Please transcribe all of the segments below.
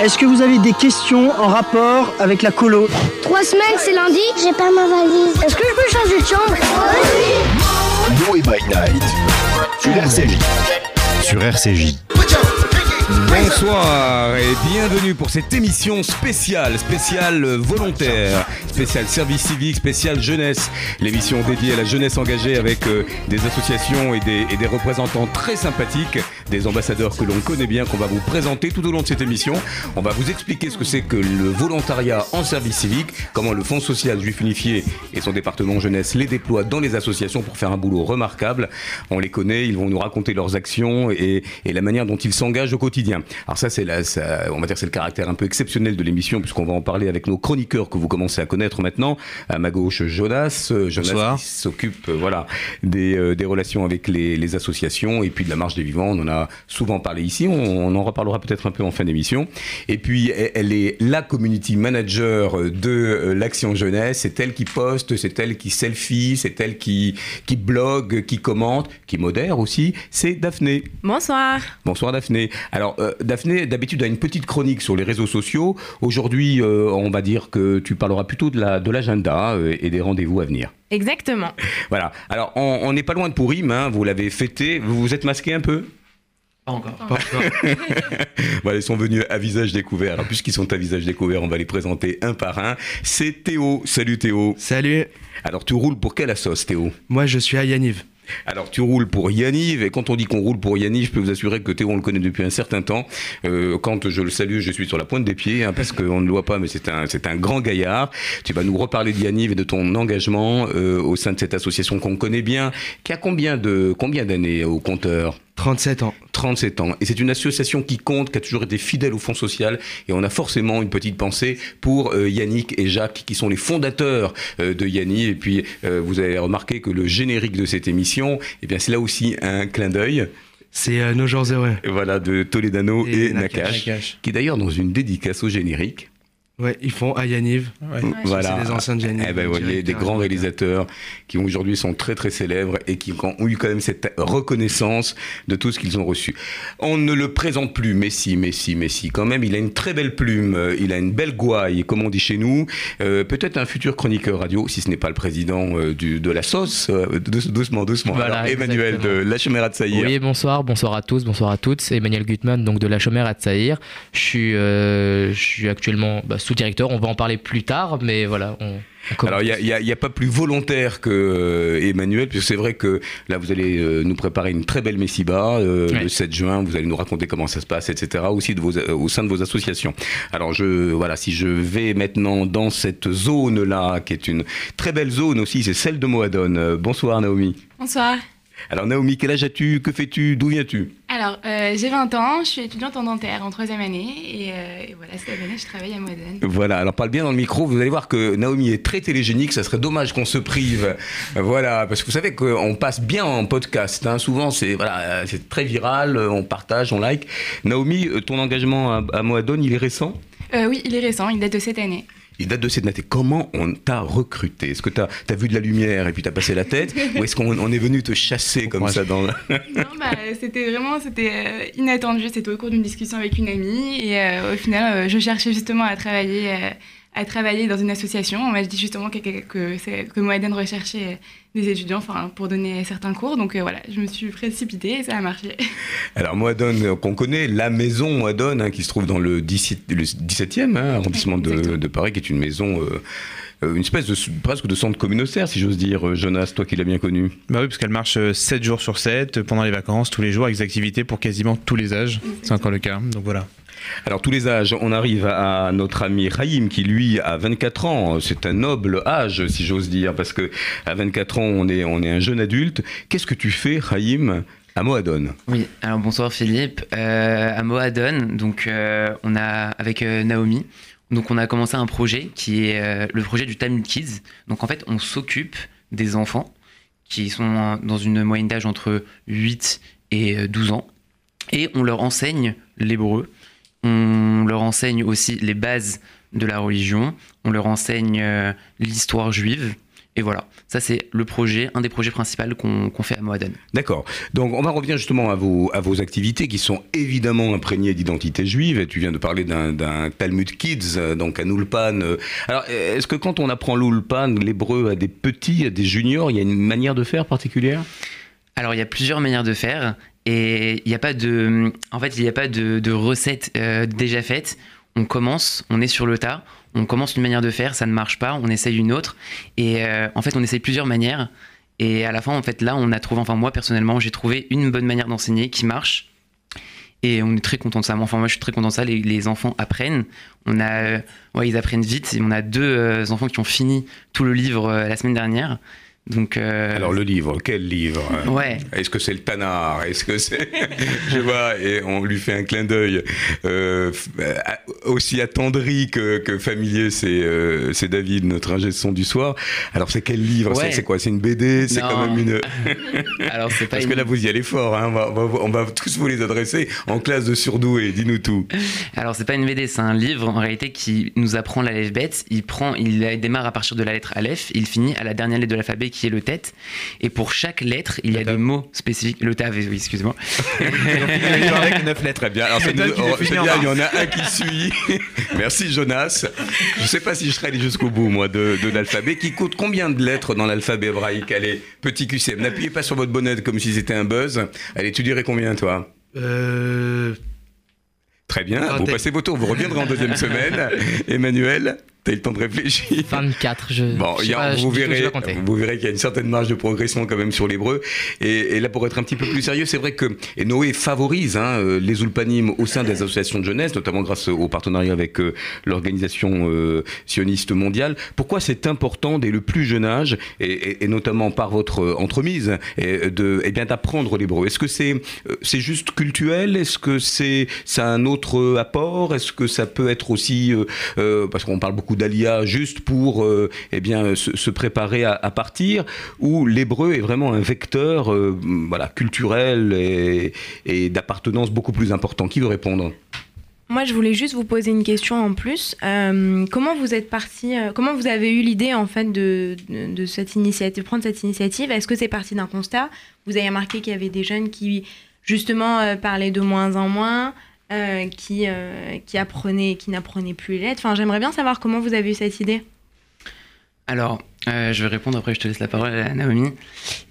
Est-ce que vous avez des questions en rapport avec la colo Trois semaines, c'est lundi J'ai pas ma valise. Est-ce que je peux changer de chambre Noé by Night sur RCJ. Sur RCJ. Bonsoir et bienvenue pour cette émission spéciale, spéciale volontaire, spéciale service civique, spéciale jeunesse. L'émission dédiée à la jeunesse engagée avec euh, des associations et des, et des représentants très sympathiques, des ambassadeurs que l'on connaît bien, qu'on va vous présenter tout au long de cette émission. On va vous expliquer ce que c'est que le volontariat en service civique, comment le Fonds social juif unifié et son département jeunesse les déploient dans les associations pour faire un boulot remarquable. On les connaît, ils vont nous raconter leurs actions et, et la manière dont ils s'engagent au quotidien. Alors ça, c'est la, ça, on va dire, c'est le caractère un peu exceptionnel de l'émission puisqu'on va en parler avec nos chroniqueurs que vous commencez à connaître maintenant. À ma gauche, Jonas, euh, Jonas Bonsoir. qui s'occupe, euh, voilà, des, euh, des relations avec les, les associations et puis de la marche des vivants. On en a souvent parlé ici. On, on en reparlera peut-être un peu en fin d'émission. Et puis, elle, elle est la community manager de euh, l'action jeunesse. C'est elle qui poste, c'est elle qui selfie, c'est elle qui qui blogue, qui commente, qui modère aussi. C'est Daphné. Bonsoir. Bonsoir Daphné. Alors euh, Daphné, d'habitude a une petite chronique sur les réseaux sociaux. Aujourd'hui, euh, on va dire que tu parleras plutôt de la de l'agenda et des rendez-vous à venir. Exactement. Voilà. Alors on on n'est pas loin de Pourim, hein, vous l'avez fêté. Vous vous êtes masqué un peu? Pas encore. Voilà, ils sont venus à visage découvert. Alors puisqu'ils sont à visage découvert, on va les présenter un par un. C'est Théo. Salut Théo. Salut, Alors tu roules pour quelle sauce Théo? Moi je suis à Yaniv. Alors tu roules pour Yaniv et quand on dit qu'on roule pour Yaniv, je peux vous assurer que Théo on le connaît depuis un certain temps. Euh, quand je le salue, je suis sur la pointe des pieds hein, parce qu'on ne le voit pas, mais c'est un c'est un grand gaillard. Tu vas nous reparler de Yaniv et de ton engagement euh, au sein de cette association qu'on connaît bien, qui a combien de combien d'années au compteur? 37 ans. 37 ans. Et c'est une association qui compte, qui a toujours été fidèle au Fonds social. Et on a forcément une petite pensée pour euh, Yannick et Jacques, qui sont les fondateurs euh, de Yanni. Et puis, euh, vous avez remarqué que le générique de cette émission, eh bien, c'est là aussi un clin d'œil. C'est nos jours heureux. Voilà, de Toledano et, Et Nakash, Nakash. qui d'ailleurs dans une dédicace au générique. Ouais, ils font à Yaniv. Voilà. C'est des anciens de Yaniv. Eh ben, vous voyez, des grands réalisateurs qui aujourd'hui sont très très célèbres et qui ont eu quand même cette reconnaissance de tout ce qu'ils ont reçu. On ne le présente plus, Messi, Messi, Messi. Quand même, il a une très belle plume, euh, il a une belle gouaille, comme on dit chez nous. Euh, Peut-être un futur chroniqueur radio, si ce n'est pas le président euh, du, de la sauce. Euh, douce- doucement, doucement. Voilà, Alors, Emmanuel de. La Chemera de Saïr. Oui, bonsoir, bonsoir à tous, bonsoir à toutes. C'est Emmanuel Gutmann, donc de la Chomère à Tsaïr. Je suis, euh, je suis actuellement bah, sous-directeur. On va en parler plus tard, mais voilà. On, on commence. Alors, il n'y a, pas plus volontaire que euh, Emmanuel, puisque c'est vrai que là, vous allez euh, nous préparer une très belle Messiba euh, Ouais. le 7 juin. Vous allez nous raconter comment ça se passe, etc., aussi de vos, euh, au sein de vos associations. Alors, je, voilà, si je vais maintenant dans cette zone-là, qui est une très belle zone aussi, c'est celle de Moadone. Euh, bonsoir, Naomi. Bonsoir. Alors, Naomi, quel âge as-tu? Que fais-tu? D'où viens-tu? Alors, euh, j'ai 20 ans, je suis étudiante en dentaire en troisième année et, euh, et voilà, cette année, je travaille à Modène. Voilà, alors parle bien dans le micro, vous allez voir que Naomi est très télégénique, ça serait dommage qu'on se prive. Voilà, parce que vous savez qu'on passe bien en podcast, hein. souvent c'est voilà, c'est très viral, on partage, on like. Naomi, ton engagement à, à Moadone, il est récent? Euh, oui, il est récent, il date de cette année. Il date de cette année. Comment on t'a recruté? Est-ce que tu as, vu de la lumière et puis t'as passé la tête? Ou est-ce qu'on on est venu te chasser comme ça dans le... non, bah, c'était vraiment c'était euh, inattendu. C'était au cours d'une discussion avec une amie et euh, au final, euh, je cherchais justement à travailler, euh, à travailler dans une association. On m'a dit justement que, que, Moaden recherchait des étudiants enfin, pour donner certains cours. Donc euh, voilà, je me suis précipitée et ça a marché. Alors Moadone, euh, qu'on connaît, la maison Moadone, hein, qui se trouve dans le 17, le 17e hein, arrondissement de, Paris, qui est une maison, euh, une espèce de presque de centre communautaire, si j'ose dire. Euh, Jonas, toi qui l'as bien connu. Bah oui, parce qu'elle marche 7 jours sur 7, pendant les vacances, tous les jours, avec des activités pour quasiment tous les âges. C'est encore le cas, donc voilà. Alors tous les âges, on arrive à notre ami Raïm qui lui a 24 ans. C'est un noble âge, si j'ose dire, parce que à 24 ans, on est, on est un jeune adulte. Qu'est-ce que tu fais, Raïm, à Moadone Oui, alors bonsoir Philippe. Euh, à Moadone, donc euh, on a avec euh, Naomi, donc on a commencé un projet qui est euh, le projet du Tamil Kids. Donc en fait, on s'occupe des enfants qui sont euh, dans une moyenne d'âge entre 8 et euh, 12 ans et on leur enseigne l'hébreu. On leur enseigne aussi les bases de la religion. On leur enseigne euh, l'histoire juive et voilà, ça c'est le projet, un des projets principaux qu'on fait à Moaden. D'accord. Donc on va revenir justement à vos, à vos activités qui sont évidemment imprégnées d'identité juive. Et tu viens de parler d'un- Talmud Kids, euh, donc un Ulpan. euh. Alors est-ce que quand on apprend l'Ulpan, l'hébreu à des petits, à des juniors, il y a une manière de faire particulière? Alors, il y a plusieurs manières de faire et il n'y a pas de, en fait, il n'y a pas de, de recette euh, déjà faite. On commence, on est sur le tas, on commence une manière de faire, ça ne marche pas, on essaye une autre et euh, en fait, on essaye plusieurs manières et à la fin, en fait, là, on a trouvé, enfin moi personnellement, j'ai trouvé une bonne manière d'enseigner qui marche. Et on est très content de ça. Enfin, moi, je suis très content de ça. Les, enfants apprennent. On a, euh, ouais, ils apprennent vite. On a deux euh, enfants qui ont fini tout le livre la semaine dernière. Donc, euh, Alors le livre, quel livre Ouais. Est-ce que c'est le Tanar Est-ce que c'est... Je vois, et on lui fait un clin d'œil euh, euh, aussi attendri que, que familier, c'est, euh, c'est David, notre ingé son du soir. Alors c'est quel livre Ouais. c'est, quoi C'est une BD C'est quand même une... Alors, c'est pas Parce une- que là, vous y allez fort, hein. on, va, on va- on va tous vous les adresser en classe de surdoués, dis-nous tout. Alors c'est pas une BD, c'est un livre en réalité qui nous apprend l'alphabet. Il prend, il démarre à partir de la lettre Aleph, il finit à la dernière lettre de l'alphabet qui est le tête. Et pour chaque lettre, il y a des mots spécifiques. Le tav, oui, excuse-moi. avec 9 lettres. Très bien. Alors c'est, oh, bien, il y en a un qui suit. Merci Jonas. Je sais pas si je serai allé jusqu'au bout moi de, de l'alphabet. Qui coûte combien de lettres dans l'alphabet hébraïque Allez, petit QCM. N'appuyez pas sur votre bonnet comme si c'était un buzz. Allez, tu dirais combien toi? Euh, Très bien. Vous passez vos tours. Vous reviendrez en deuxième semaine. Emmanuel, t'as eu le temps de réfléchir. 24, je. Bon, je a- pas, vous, je verrez, vous verrez qu'il y a une certaine marge de progression quand même sur l'hébreu. Et, et là, pour être un petit peu plus sérieux, c'est vrai que et Noé favorise hein, euh, les ulpanim au sein des associations de jeunesse, notamment grâce au partenariat avec euh, l'organisation euh, sioniste mondiale. Pourquoi c'est important dès le plus jeune âge, et, et- et notamment par votre euh, entremise, et, de, eh bien d'apprendre l'hébreu? Est-ce que c'est c'est juste culturel Est-ce que c'est ça a un autre apport? Est-ce que ça peut être aussi euh, parce qu'on parle beaucoup d'Alia juste pour euh, eh bien se, préparer à, partir ou l'hébreu est vraiment un vecteur euh, voilà culturel et, d'appartenance beaucoup plus important. Qui veut répondre? Moi, je voulais juste vous poser une question en plus. Euh, comment vous êtes parti Comment vous avez eu l'idée en de, de, cette initiative, prendre cette initiative? Est-ce que c'est parti d'un constat? Vous avez remarqué qu'il y avait des jeunes qui justement parlaient de moins en moins, euh, qui euh, qui apprenaient, qui n'apprenaient plus les lettres. Enfin, j'aimerais bien savoir comment vous avez eu cette idée. Alors, euh, je vais répondre, après je te laisse la parole à Naomi.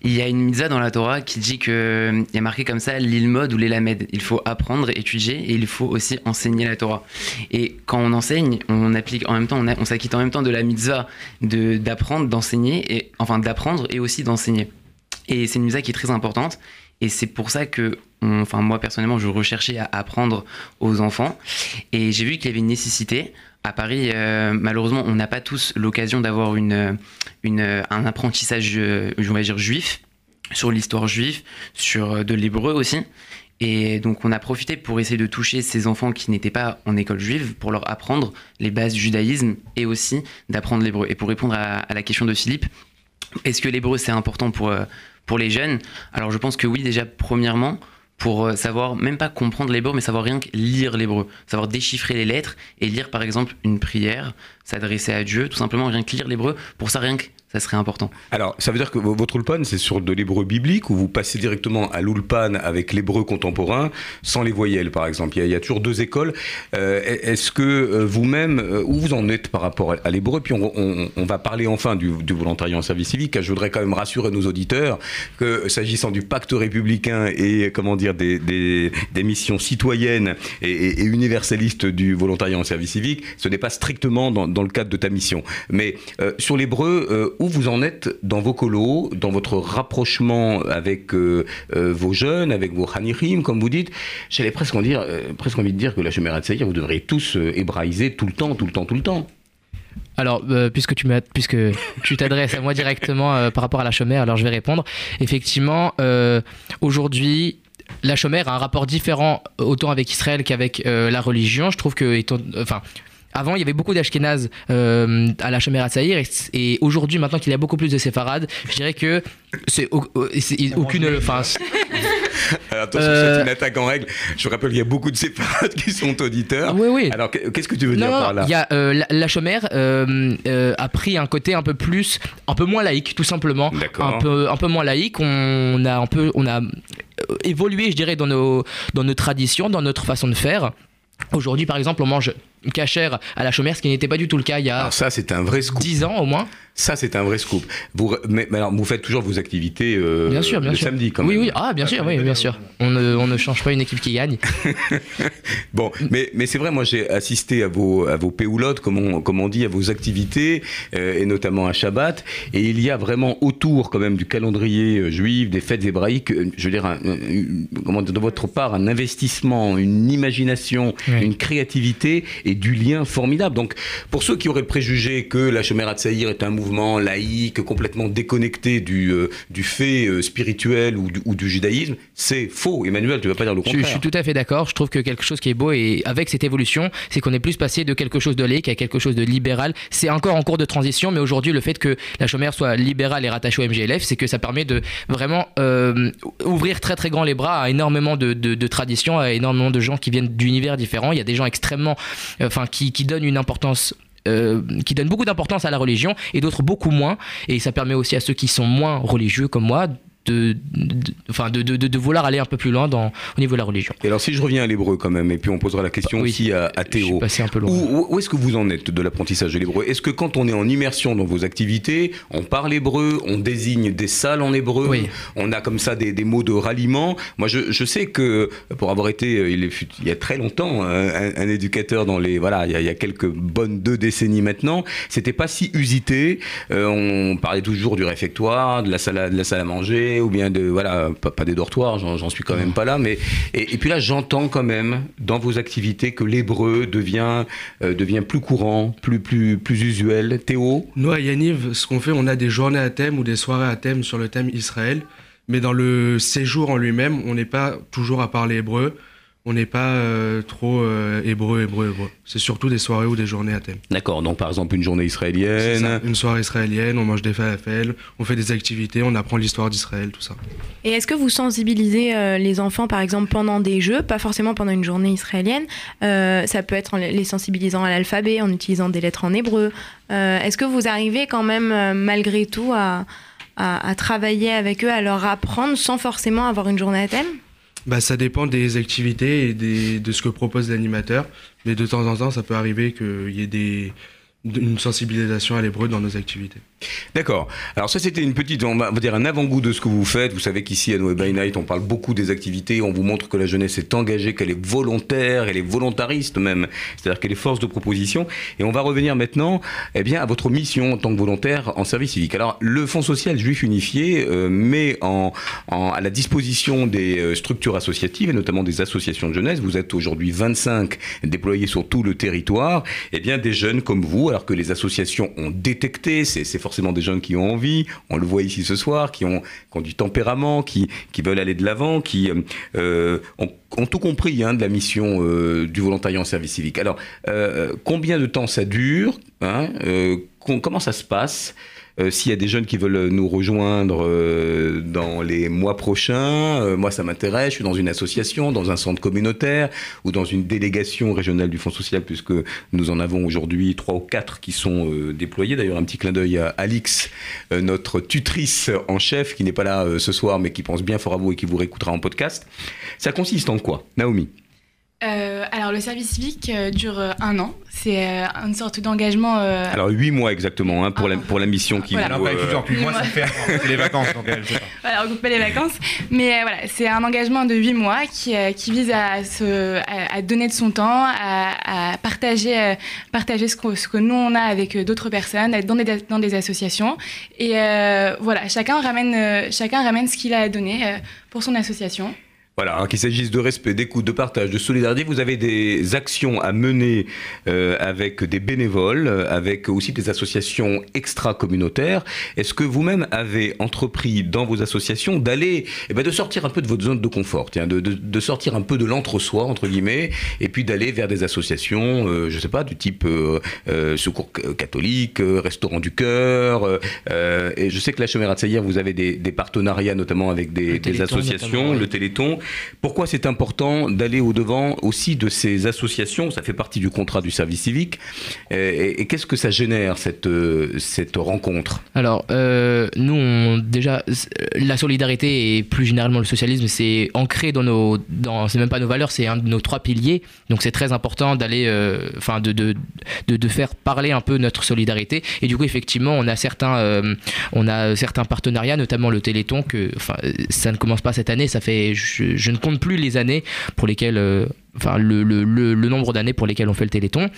Il y a une mitzvah dans la Torah qui dit que il y a marqué comme ça l'ilmod ou l'élamed. Il faut apprendre, étudier et il faut aussi enseigner la Torah. Et quand on enseigne, on applique en même temps, on, s'acquitte en même temps de la mitzvah d'apprendre, d'enseigner et enfin d'apprendre et aussi d'enseigner. Et c'est une mitzvah qui est très importante. Et c'est pour ça que, enfin moi personnellement, je recherchais à apprendre aux enfants. Et j'ai vu qu'il y avait une nécessité. À Paris, euh, malheureusement, on n'a pas tous l'occasion d'avoir une, une, un apprentissage, euh, on va dire, juif, sur l'histoire juive, sur euh, de l'hébreu aussi. Et donc, on a profité pour essayer de toucher ces enfants qui n'étaient pas en école juive, pour leur apprendre les bases du judaïsme et aussi d'apprendre l'hébreu. Et pour répondre à, à la question de Philippe, est-ce que l'hébreu c'est important pour, euh, pour les jeunes. Alors, je pense que oui, déjà, premièrement, pour euh, savoir, même pas comprendre l'hébreu, mais savoir rien que lire l'hébreu, savoir déchiffrer les lettres et lire par exemple une prière, s'adresser à Dieu, tout simplement rien que lire l'hébreu, pour ça rien que ça serait important. Alors, ça veut dire que votre ulpan, c'est sur de l'hébreu biblique ou vous passez directement à l'ulpan avec l'hébreu contemporain, sans les voyelles, par exemple? Il y a, il toujours deux écoles. Euh, Est-ce que euh, vous-même, euh, où vous en êtes par rapport à, l'hébreu? Puis on, va parler enfin du, volontariat en service civique. Je voudrais quand même rassurer nos auditeurs que s'agissant du pacte républicain et comment dire des, missions citoyennes et, universalistes du volontariat en service civique, ce n'est pas strictement dans, le cadre de ta mission. Mais sur l'hébreu, euh, où vous en êtes dans vos colos, dans votre rapprochement avec euh, euh, vos jeunes, avec vos hanirim, comme vous dites J'allais presque, en dire, euh, presque envie de dire que la Shemerat Seir, vous devriez tous hébraïser tout le temps, tout le temps, tout le temps. Alors, euh, puisque tu m'as- puisque tu t'adresses à moi directement euh, par rapport à la chômère, alors je vais répondre. Effectivement, euh, aujourd'hui, la chômère a un rapport différent autant avec Israël qu'avec la religion. Je trouve que, étant- enfin. Avant, il y avait beaucoup d'Ashkénazes euh, à la Chomère à Saïr, et, et aujourd'hui, maintenant qu'il y a beaucoup plus de séfarades, je dirais que c'est au- au- c'est aucune. Enfin, Alors, attention, Euh, c'est une attaque en règle. Je rappelle qu'il y a beaucoup de séparates qui sont auditeurs. Oui, oui. Alors, que- qu'est-ce que tu veux Non, dire non, par là? il y a euh, la, la chômère euh, euh, a pris un côté un peu plus, un peu moins laïque, tout simplement. D'accord. Un peu, un peu moins laïque. On a un peu, on a euh, évolué, je dirais, dans nos, dans nos traditions, dans notre façon de faire. Aujourd'hui, par exemple, on mange cachère à la chômère, ce qui n'était pas du tout le cas il y a Alors ça, c'est un vrai scoop. 10 ans au moins. Ça, c'est un vrai scoop. Vous, re- mais, mais alors, vous faites toujours vos activités euh, Bien sûr, bien le sûr. samedi, quand oui, même. oui, ah, bien sûr, oui, bien sûr. On ne, on ne change pas une équipe qui gagne. Bon, mais, mais c'est vrai, moi j'ai assisté à vos, à vos péoulottes, comme on, comme on dit, à vos activités, euh, et notamment à Shabbat, et il y a vraiment autour quand même du calendrier euh, juif, des fêtes hébraïques, euh, je veux dire, un- un- de votre part, un investissement, une imagination, une créativité et du lien formidable. Donc, pour ceux qui auraient le préjugé que la Shomer Hatzaïr est un mouvement laïque, complètement déconnecté du, euh, du fait euh, spirituel ou du, ou du judaïsme, c'est faux. Emmanuel, tu vas pas dire le contraire. je suis tout à fait d'accord. Je trouve que quelque chose qui est beau et avec cette évolution, c'est qu'on est plus passé de quelque chose de laïque à quelque chose de libéral. C'est encore en cours de transition, mais aujourd'hui, le fait que la chômère soit libérale et rattachée au MGLF, c'est que ça permet de vraiment euh, ouvrir très très grand les bras à énormément de, de- de traditions, à énormément de gens qui viennent d'univers différents. Il y a des gens extrêmement, enfin, euh, qui donnent beaucoup d'importance à la religion et d'autres beaucoup moins. Et ça permet aussi à ceux qui sont moins religieux comme moi de, enfin de, de, de- de vouloir aller un peu plus loin dans, au niveau de la religion. Et alors si je reviens à l'hébreu quand même, et puis on posera la question Oui. aussi à, à Je suis Théo. passé un peu Où, loin. où- où est-ce que vous en êtes de l'apprentissage de l'hébreu? Est-ce que quand on est en immersion dans vos activités, on parle hébreu, on désigne des salles en hébreu, Oui. on a comme ça des, des mots de ralliement? Moi je, je sais que pour avoir été, euh, il, est fut- il y a très longtemps, un, un éducateur dans les... Voilà, il y, a, il y a quelques bonnes deux décennies maintenant, c'était pas si usité. Euh, on parlait toujours du réfectoire, de la salle à, de la salle à manger, ou bien de... Voilà, pas, des dortoirs, j'en suis quand même pas là, mais... Et, et puis là, j'entends quand même dans vos activités que l'hébreu devient, euh, devient plus courant, plus, plus, plus usuel. Théo Nous, à Yaniv, ce qu'on fait, on a des journées à thème ou des soirées à thème sur le thème Israël. Mais dans le séjour en lui-même, on n'est pas toujours à parler hébreu. On n'est pas euh, trop euh, hébreu, hébreu, hébreu. C'est surtout des soirées ou des journées à thème. D'accord, donc par exemple une journée israélienne. ça, Une soirée israélienne, on mange des falafels, on fait des activités, on apprend l'histoire d'Israël, tout ça. Et est-ce que vous sensibilisez euh, les enfants, par exemple, pendant des jeux, pas forcément pendant une journée israélienne euh, Ça peut être en les sensibilisant à l'alphabet, en utilisant des lettres en hébreu. Euh, est-ce que vous arrivez quand même, malgré tout, à, à- à travailler avec eux, à leur apprendre sans forcément avoir une journée à thème? Bah, ça dépend des activités et des, de ce que propose l'animateur. Mais de temps en temps, ça peut arriver qu'il y ait des, une sensibilisation à l'hébreu dans nos activités. D'accord. Alors ça c'était une petite, on va dire un avant-goût de ce que vous faites. Vous savez qu'ici à Noé by Night, on parle beaucoup des activités, on vous montre que la jeunesse est engagée, qu'elle est volontaire, elle est volontariste même, c'est-à-dire qu'elle est force de proposition. Et on va revenir maintenant, eh bien, à votre mission en tant que volontaire en service civique. Alors le Fonds social juif unifié euh, met en, à la disposition des euh, structures associatives et notamment des associations de jeunesse. Vous êtes aujourd'hui 25 déployés sur tout le territoire. Eh bien, des jeunes comme vous, alors que les associations ont détecté, c'est forcément des jeunes qui ont envie, on le voit ici ce soir, qui ont, du tempérament, qui, veulent aller de l'avant, qui euh, ont, tout compris hein, de la mission euh, du volontariat en service civique. Alors, euh, combien de temps ça dure hein, com- Comment ça se passe euh, S'il y a des jeunes qui veulent nous rejoindre euh, dans les mois prochains, euh, moi ça m'intéresse, je suis dans une association, dans un centre communautaire ou dans une délégation régionale du Fonds social, puisque nous en avons aujourd'hui trois ou quatre qui sont euh, déployés. D'ailleurs, un petit clin d'œil à Alix, euh, notre tutrice en chef, qui n'est pas là ce soir, mais qui pense bien fort à vous et qui vous réécoutera en podcast. Ça consiste en quoi, Naomi? Euh, alors, le service civique euh, dure euh, un an. C'est euh, une sorte d'engagement. euh, Alors, huit mois exactement hein, pour, la, pour la mission qui Voilà. vous, Non, pas euh, plusieurs, puis moi ça Huit fait les vacances, donc elle sait pas. Voilà, on coupe pas les vacances. Mais euh, voilà, c'est un engagement de 8 mois qui, euh, qui vise à, se, à, à donner de son temps, à, à partager, euh, partager ce, que, ce que nous on a avec d'autres personnes, à être dans des, dans des associations. Et euh, voilà, chacun ramène, euh, chacun ramène ce qu'il a à donner euh, pour son association. Voilà, hein, qu'il s'agisse de respect, d'écoute, de partage, de solidarité, vous avez des actions à mener euh, avec des bénévoles, avec aussi des associations extra-communautaires. Est-ce que vous-même avez entrepris dans vos associations d'aller, eh ben, de sortir un peu de votre zone de confort, tiens, de, de, de sortir un peu de l'entre-soi, entre guillemets, et puis d'aller vers des associations, euh, je sais pas, du type euh, euh, secours catholique, euh, restaurant du cœur, euh, euh, et je sais que la Chemera de vous avez des, des partenariats notamment avec des, des associations, notamment, le Téléthon. Pourquoi c'est important d'aller au-devant aussi de ces associations? Ça fait partie du contrat du service civique. Euh, Et, qu'est-ce que ça génère, cette, euh, cette rencontre? Alors, euh, nous, déjà, la solidarité et plus généralement le socialisme, c'est ancré dans nos. Dans, c'est même pas nos valeurs, c'est un de nos trois piliers. Donc, c'est très important d'aller. Enfin, de, de, de, faire parler un peu notre solidarité. Et du coup, effectivement, on a certains, on a certains partenariats, notamment le Téléthon, que. Enfin, ça ne commence pas cette année, ça fait. Je, ne compte plus les années pour lesquelles. euh, Enfin, le, le, le, le nombre d'années pour lesquelles on fait le Téléthon.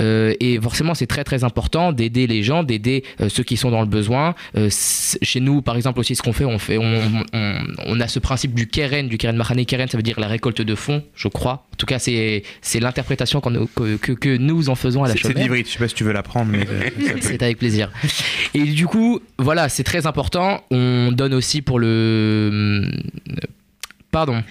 Euh, et forcément, c'est très très important d'aider les gens, d'aider euh, ceux qui sont dans le besoin. Euh, chez nous, par exemple, aussi, ce qu'on fait, on fait, on, on, on a ce principe du keren, du keren mahane keren, ça veut dire la récolte de fonds, je crois. En tout cas, c'est c'est l'interprétation que, que, que nous en faisons à la C'est c'est l'hybride, je sais pas si tu veux l'apprendre, mais C'est avec plaisir. Et du coup, voilà, c'est très important. On donne aussi pour le. Pardon.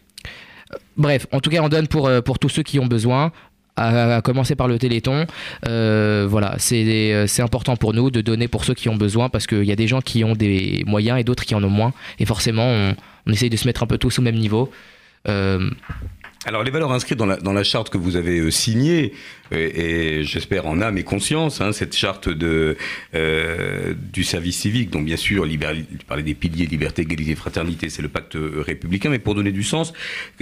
Bref, en tout cas, on donne pour, euh, tous ceux qui ont besoin. À, commencer par le Téléthon, Euh, voilà, c'est euh, c'est important pour nous de donner pour ceux qui ont besoin parce qu'il y a des gens qui ont des moyens et d'autres qui en ont moins. Et forcément, on, essaye de se mettre un peu tous au même niveau. Alors, les valeurs inscrites dans la, charte que vous avez euh, signée, euh, et j'espère en âme et conscience, hein, cette charte de, euh, du service civique, donc bien sûr, libéral, tu parlais des piliers, liberté, égalité, fraternité, c'est le pacte républicain, mais pour donner du sens,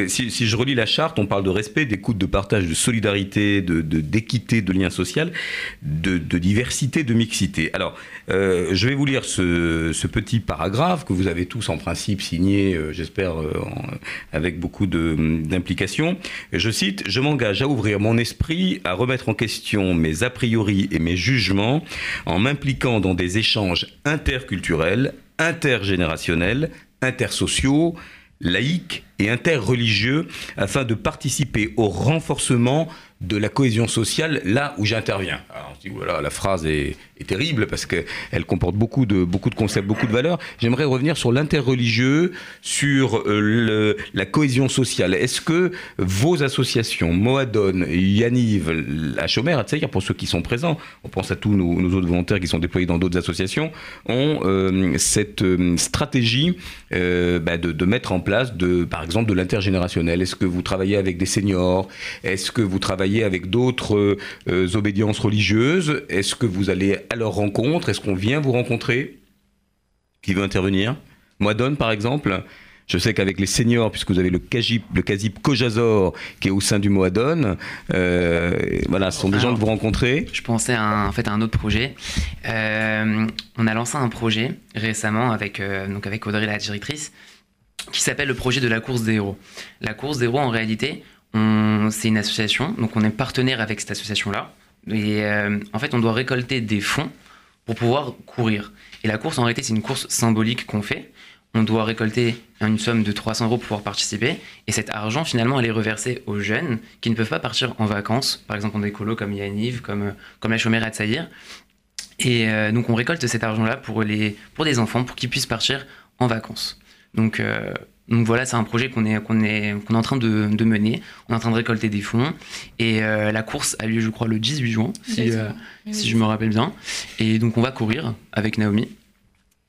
si, je relis la charte, on parle de respect, d'écoute, de partage, de solidarité, d'équité, de lien social, de, diversité, de mixité. Alors, je vais vous lire ce, petit paragraphe que vous avez tous en principe signé, j'espère, avec beaucoup de- Je cite Je m'engage à ouvrir mon esprit, à remettre en question mes a priori et mes jugements, en m'impliquant dans des échanges interculturels, intergénérationnels, intersociaux, laïques et interreligieux, afin de participer au renforcement de la cohésion sociale là où j'interviens. Alors, on se dit, voilà, la phrase est, terrible parce qu'elle comporte beaucoup de, beaucoup de concepts, beaucoup de valeurs. J'aimerais revenir sur l'interreligieux, sur euh, la cohésion sociale. Est-ce que vos associations, Moadon, Yaniv, la Chomère, pour ceux qui sont présents, on pense à tous nos, autres volontaires qui sont déployés dans d'autres associations, ont euh, cette euh, stratégie bah, de, de mettre en place, de, par exemple, de l'intergénérationnel Est-ce que vous travaillez avec des seniors? Est-ce que vous travaillez avec d'autres euh, obédiences religieuses? Est-ce que vous allez à leur rencontre? Est-ce qu'on vient vous rencontrer? Qui veut intervenir? Moi, donne par exemple. Je sais qu'avec les seniors, puisque vous avez le Kajip, le Kazip Kojazor qui est au sein du Moadon, euh, voilà, ce sont des gens que vous rencontrez. Je pensais à un, en fait, à un autre projet. Euh, on a lancé un projet récemment avec, euh, donc avec Audrey, la directrice, qui s'appelle le projet de la course des héros. La course des héros, en réalité, c'est une association, donc on est partenaire avec cette association-là. Et euh, en fait, on doit récolter des fonds pour pouvoir courir. Et la course, en réalité, c'est une course symbolique qu'on fait. On doit récolter une somme de 300 euros pour pouvoir participer. Et cet argent, finalement, elle est reversée aux jeunes qui ne peuvent pas partir en vacances, par exemple en écolo comme Yaniv, comme, comme la chômère à Tsaïr. Et euh, donc, on récolte cet argent-là pour, les, pour des enfants, pour qu'ils puissent partir en vacances. Donc, euh, donc voilà, c'est un projet qu'on est, qu'on est, qu'on est en train de, de mener. On est en train de récolter des fonds. Et euh, la course a lieu, je crois, le 18 juin, si, euh, Exactement. Oui, si oui, je me rappelle bien. Et donc, on va courir avec Naomi.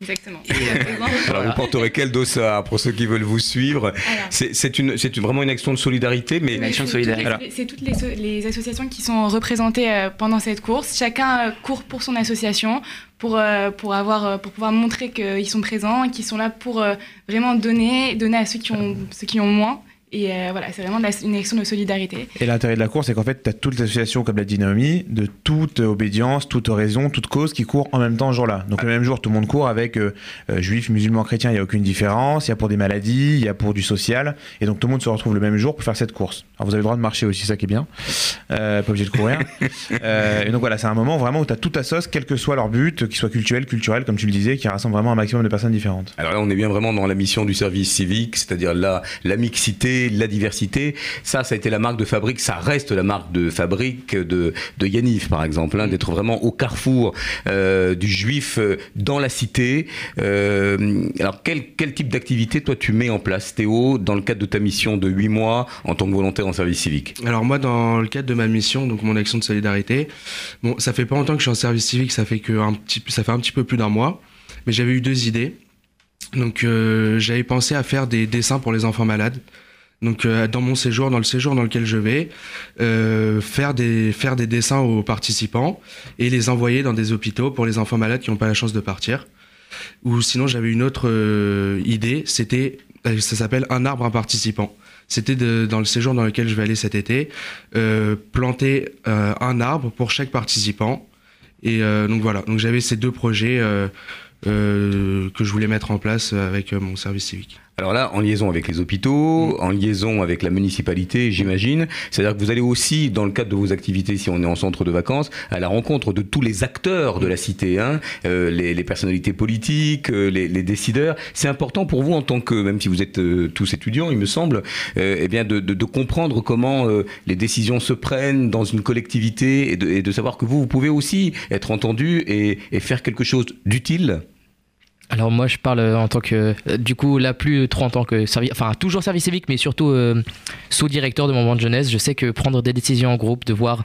Exactement. Alors vous porterez quel dossard pour ceux qui veulent vous suivre? C'est une, vraiment une action de solidarité, mais C'est toutes les- toutes les, so- les associations qui sont représentées pendant cette course. Chacun court pour son association pour, euh, pour, avoir, euh, pour pouvoir montrer qu'ils sont présents qu'ils sont là pour euh, vraiment donner, donner à ceux qui ont, ceux qui ont moins Et euh, voilà, c'est vraiment une action de solidarité. Et l'intérêt de la course, c'est qu'en fait, tu as toutes les associations, comme l'a dit Naomi, de toute obédience, toute raison, toute cause qui courent en même temps ce jour-là. Donc le même jour, tout le monde court avec euh, euh, juifs, musulmans, chrétiens, il n'y a aucune différence. Il y a pour des maladies, il y a pour du social. Et donc tout le monde se retrouve le même jour pour faire cette course. Alors vous avez le droit de marcher aussi, ça qui est bien. Euh, pas obligé de courir. Euh, et donc voilà, c'est un moment vraiment où tu as tout à sauce, quel que soit leur but, qu'ils soient culturels, culturels, comme tu le disais, qui rassemble vraiment un maximum de personnes différentes. Alors là, on est bien vraiment dans la mission du service civique, c'est-à-dire la, la mixité, la diversité. Ça, ça a été la marque de fabrique, ça reste la marque de fabrique de, de Yaniv, par exemple, hein, d'être vraiment au carrefour euh, du juif euh, dans la cité. Euh, alors, quel, quel type d'activité, toi, tu mets en place, Théo, dans le cadre de ta mission de 8 mois en tant que volontaire en service civique? Alors moi, dans le cadre de ma mission, donc mon action de solidarité, bon, ça fait pas longtemps que je suis en service civique, ça fait que un petit, ça fait un petit peu plus d'un mois, mais j'avais eu deux idées. Donc euh, j'avais pensé à faire des dessins pour les enfants malades. Donc euh, dans mon séjour, dans le séjour dans lequel je vais, euh, faire des faire des dessins aux participants et les envoyer dans des hôpitaux pour les enfants malades qui n'ont pas la chance de partir. Ou sinon j'avais une autre euh, idée, c'était euh, ça s'appelle un arbre un participant. C'était dans le séjour dans lequel je vais aller cet été, euh, planter euh, un arbre pour chaque participant. Et donc voilà, donc j'avais ces deux projets que je voulais mettre en place avec mon service civique. Alors là, en liaison avec les hôpitaux, Mm. en liaison avec la municipalité, j'imagine. C'est-à-dire que vous allez aussi, dans le cadre de vos activités, si on est en centre de vacances, à la rencontre de tous les acteurs de la cité, hein, euh, les, les personnalités politiques, euh, les, les décideurs. C'est important pour vous, en tant que, même si vous êtes euh, tous étudiants, il me semble, euh, eh bien de, de- de comprendre comment euh, les décisions se prennent dans une collectivité et de, et de savoir que vous, vous pouvez aussi être entendu et, et faire quelque chose d'utile. Alors moi je parle euh, en tant que euh, du coup là plus trop en tant que service enfin toujours service civique mais surtout euh, sous-directeur de mouvement de jeunesse. Je sais que prendre des décisions en groupe, devoir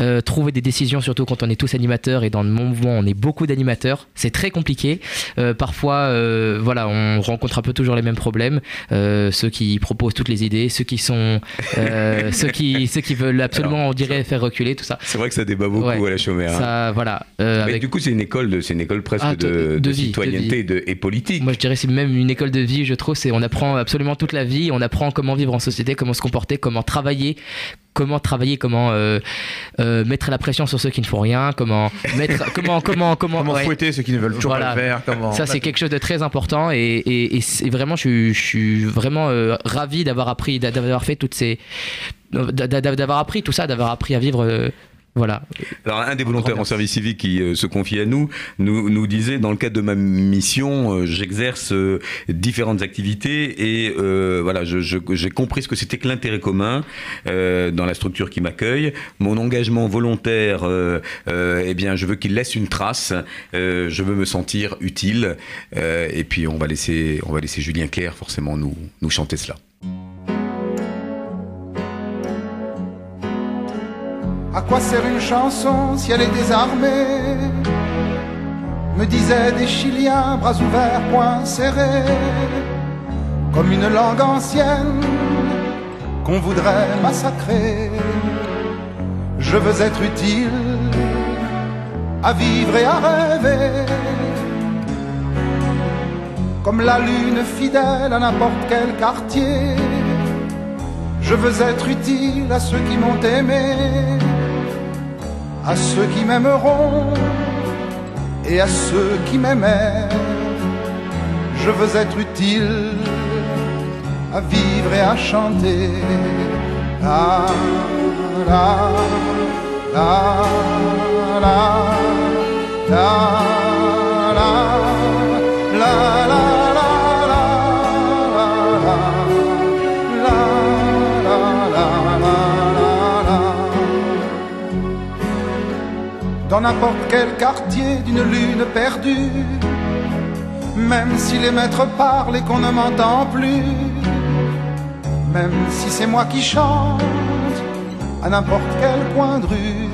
euh, trouver des décisions surtout quand on est tous animateurs et dans mon mouvement on est beaucoup d'animateurs, c'est très compliqué. Euh, parfois voilà on rencontre un peu toujours les mêmes problèmes. Ceux qui proposent toutes les idées, ceux qui sont ceux qui ceux qui veulent absolument on dirait faire reculer tout ça. C'est vrai que ça débat beaucoup Ouais. à la chômère. hein. Ça voilà. Mais avec- du coup, c'est une école, de- c'est une école presque Ah, de, de- de de vie, de citoyenneté vie. de- et politique. Moi, je dirais c'est même une école de vie, je trouve. C'est on apprend absolument toute la vie. On apprend comment vivre en société, comment se comporter, comment travailler, comment travailler, comment euh, euh, mettre la pression sur ceux qui ne font rien, comment mettre, comment, comment, comment, Comment ouais. fouetter ceux qui ne veulent toujours Voilà. pas le faire comment... Ça, c'est quelque chose de très important et, et, et vraiment, je, suis- je suis vraiment euh, ravi d'avoir appris, d'a- d'avoir fait toutes ces, d'a- d'a- d'avoir appris tout ça, d'avoir appris à vivre. Voilà. Alors, un des volontaires en service civique qui euh, se confie à nous, nous nous disait dans le cadre de ma mission, euh, j'exerce euh, différentes activités et euh, voilà, j'ai compris ce que c'était que l'intérêt commun euh, dans la structure qui m'accueille. Mon engagement volontaire, euh, euh, eh bien, je veux qu'il laisse une trace. euh, je veux me sentir utile. euh, et puis, on va laisser, on va laisser Julien Clerc forcément nous nous chanter cela. À quoi sert une chanson si elle est désarmée? Me disaient des Chiliens, bras ouverts, poings serrés, comme une langue ancienne qu'on voudrait massacrer. Je veux être utile à vivre et à rêver, comme la lune fidèle à n'importe quel quartier. Je veux être utile à ceux qui m'ont aimé, à ceux qui m'aimeront et à ceux qui m'aimaient. Je veux être utile à vivre et à chanter. Dans n'importe quel quartier d'une lune perdue, même si les maîtres parlent et qu'on ne m'entend plus, même si c'est moi qui chante à n'importe quel coin de rue,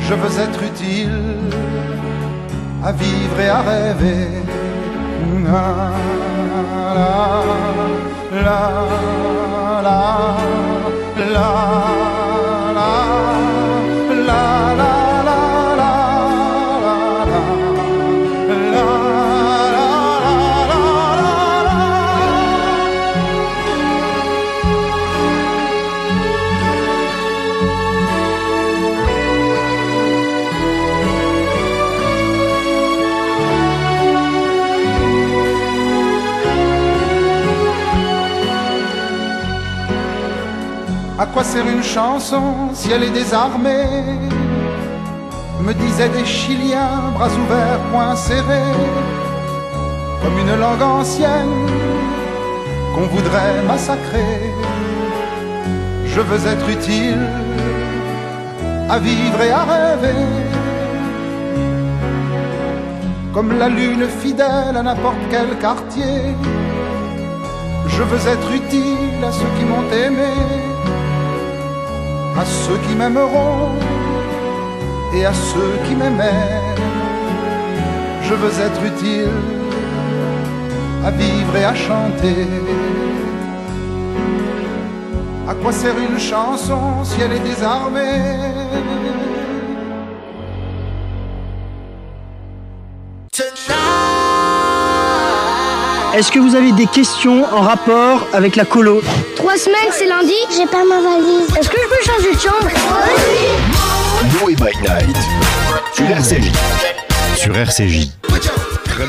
je veux être utile à vivre et à rêver. Quoi sert une chanson si elle est désarmée? Me disaient des Chiliens, bras ouverts, poings serrés, comme une langue ancienne qu'on voudrait massacrer. Je veux être utile à vivre et à rêver, comme la lune fidèle à n'importe quel quartier. Je veux être utile à ceux qui m'ont aimé, à ceux qui m'aimeront et à ceux qui m'aimaient. Je veux être utile à vivre et à chanter. À quoi sert une chanson si elle est désarmée? Est-ce que vous avez des questions en rapport avec la colo? Trois semaines, c'est lundi, j'ai pas ma valise. Est-ce que je peux changer de chambre? Noé by Night sur RCJ. Sur RCJ.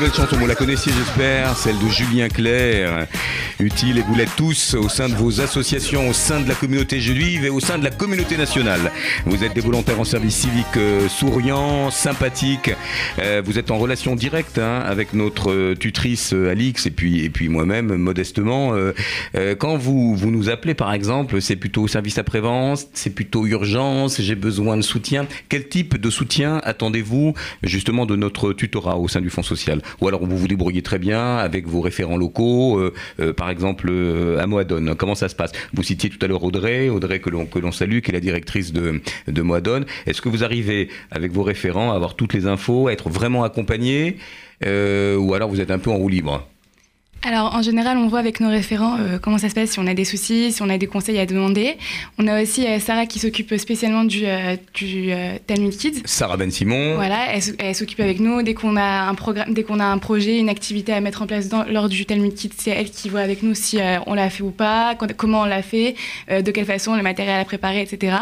Vous la connaissiez j'espère, celle de Julien Clerc. Utile et vous l'êtes tous au sein de vos associations, au sein de la communauté juive et au sein de la communauté nationale. Vous êtes des volontaires en service civique euh, souriants, sympathiques. Euh, vous êtes en relation directe hein, avec notre euh, tutrice Alix et puis, moi-même modestement. Quand vous, vous nous appelez par exemple, c'est plutôt service après-vente, c'est plutôt urgence, j'ai besoin de soutien. Quel type de soutien attendez-vous justement de notre tutorat au sein du Fonds social? Ou alors vous vous débrouillez très bien avec vos référents locaux, euh, euh, par exemple euh, à Moadone. Comment ça se passe? Vous citiez tout à l'heure Audrey, Audrey que l'on que l'on salue, qui est la directrice de, de Moadone. Est-ce que vous arrivez avec vos référents à avoir toutes les infos, à être vraiment accompagné, euh, ou alors vous êtes un peu en roue libre? Alors, en général, on voit avec nos référents euh, comment ça se passe, si on a des soucis, si on a des conseils à demander. On a aussi euh, Sarah qui s'occupe spécialement du, euh, du euh, Talmud Kids. Sarah Ben Simon. Voilà, elle, s'occupe avec nous dès qu'on a un programme, dès qu'on a un projet, une activité à mettre en place dans- lors du Talmud Kids. C'est elle qui voit avec nous si euh, on l'a fait ou pas, quand- comment on l'a fait, euh, de quelle façon, le matériel à préparer, etc.